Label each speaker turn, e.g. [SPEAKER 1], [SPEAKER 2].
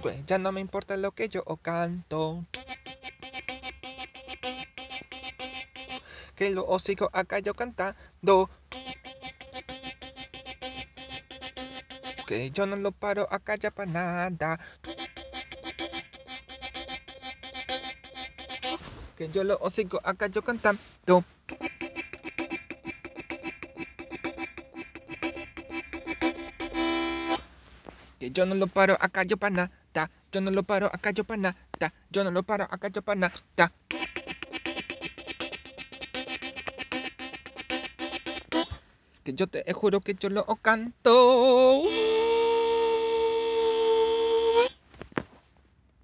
[SPEAKER 1] Pues ya no me importa lo que yo canto. Que lo sigo acá yo cantando. Que yo no lo paro acá ya para nada. Que yo lo sigo acá yo cantando. Yo no lo paro acá yo para nada. Yo no lo paro acá yo para nada. Yo no lo paro acá yo para nada. Que yo te juro que yo lo canto.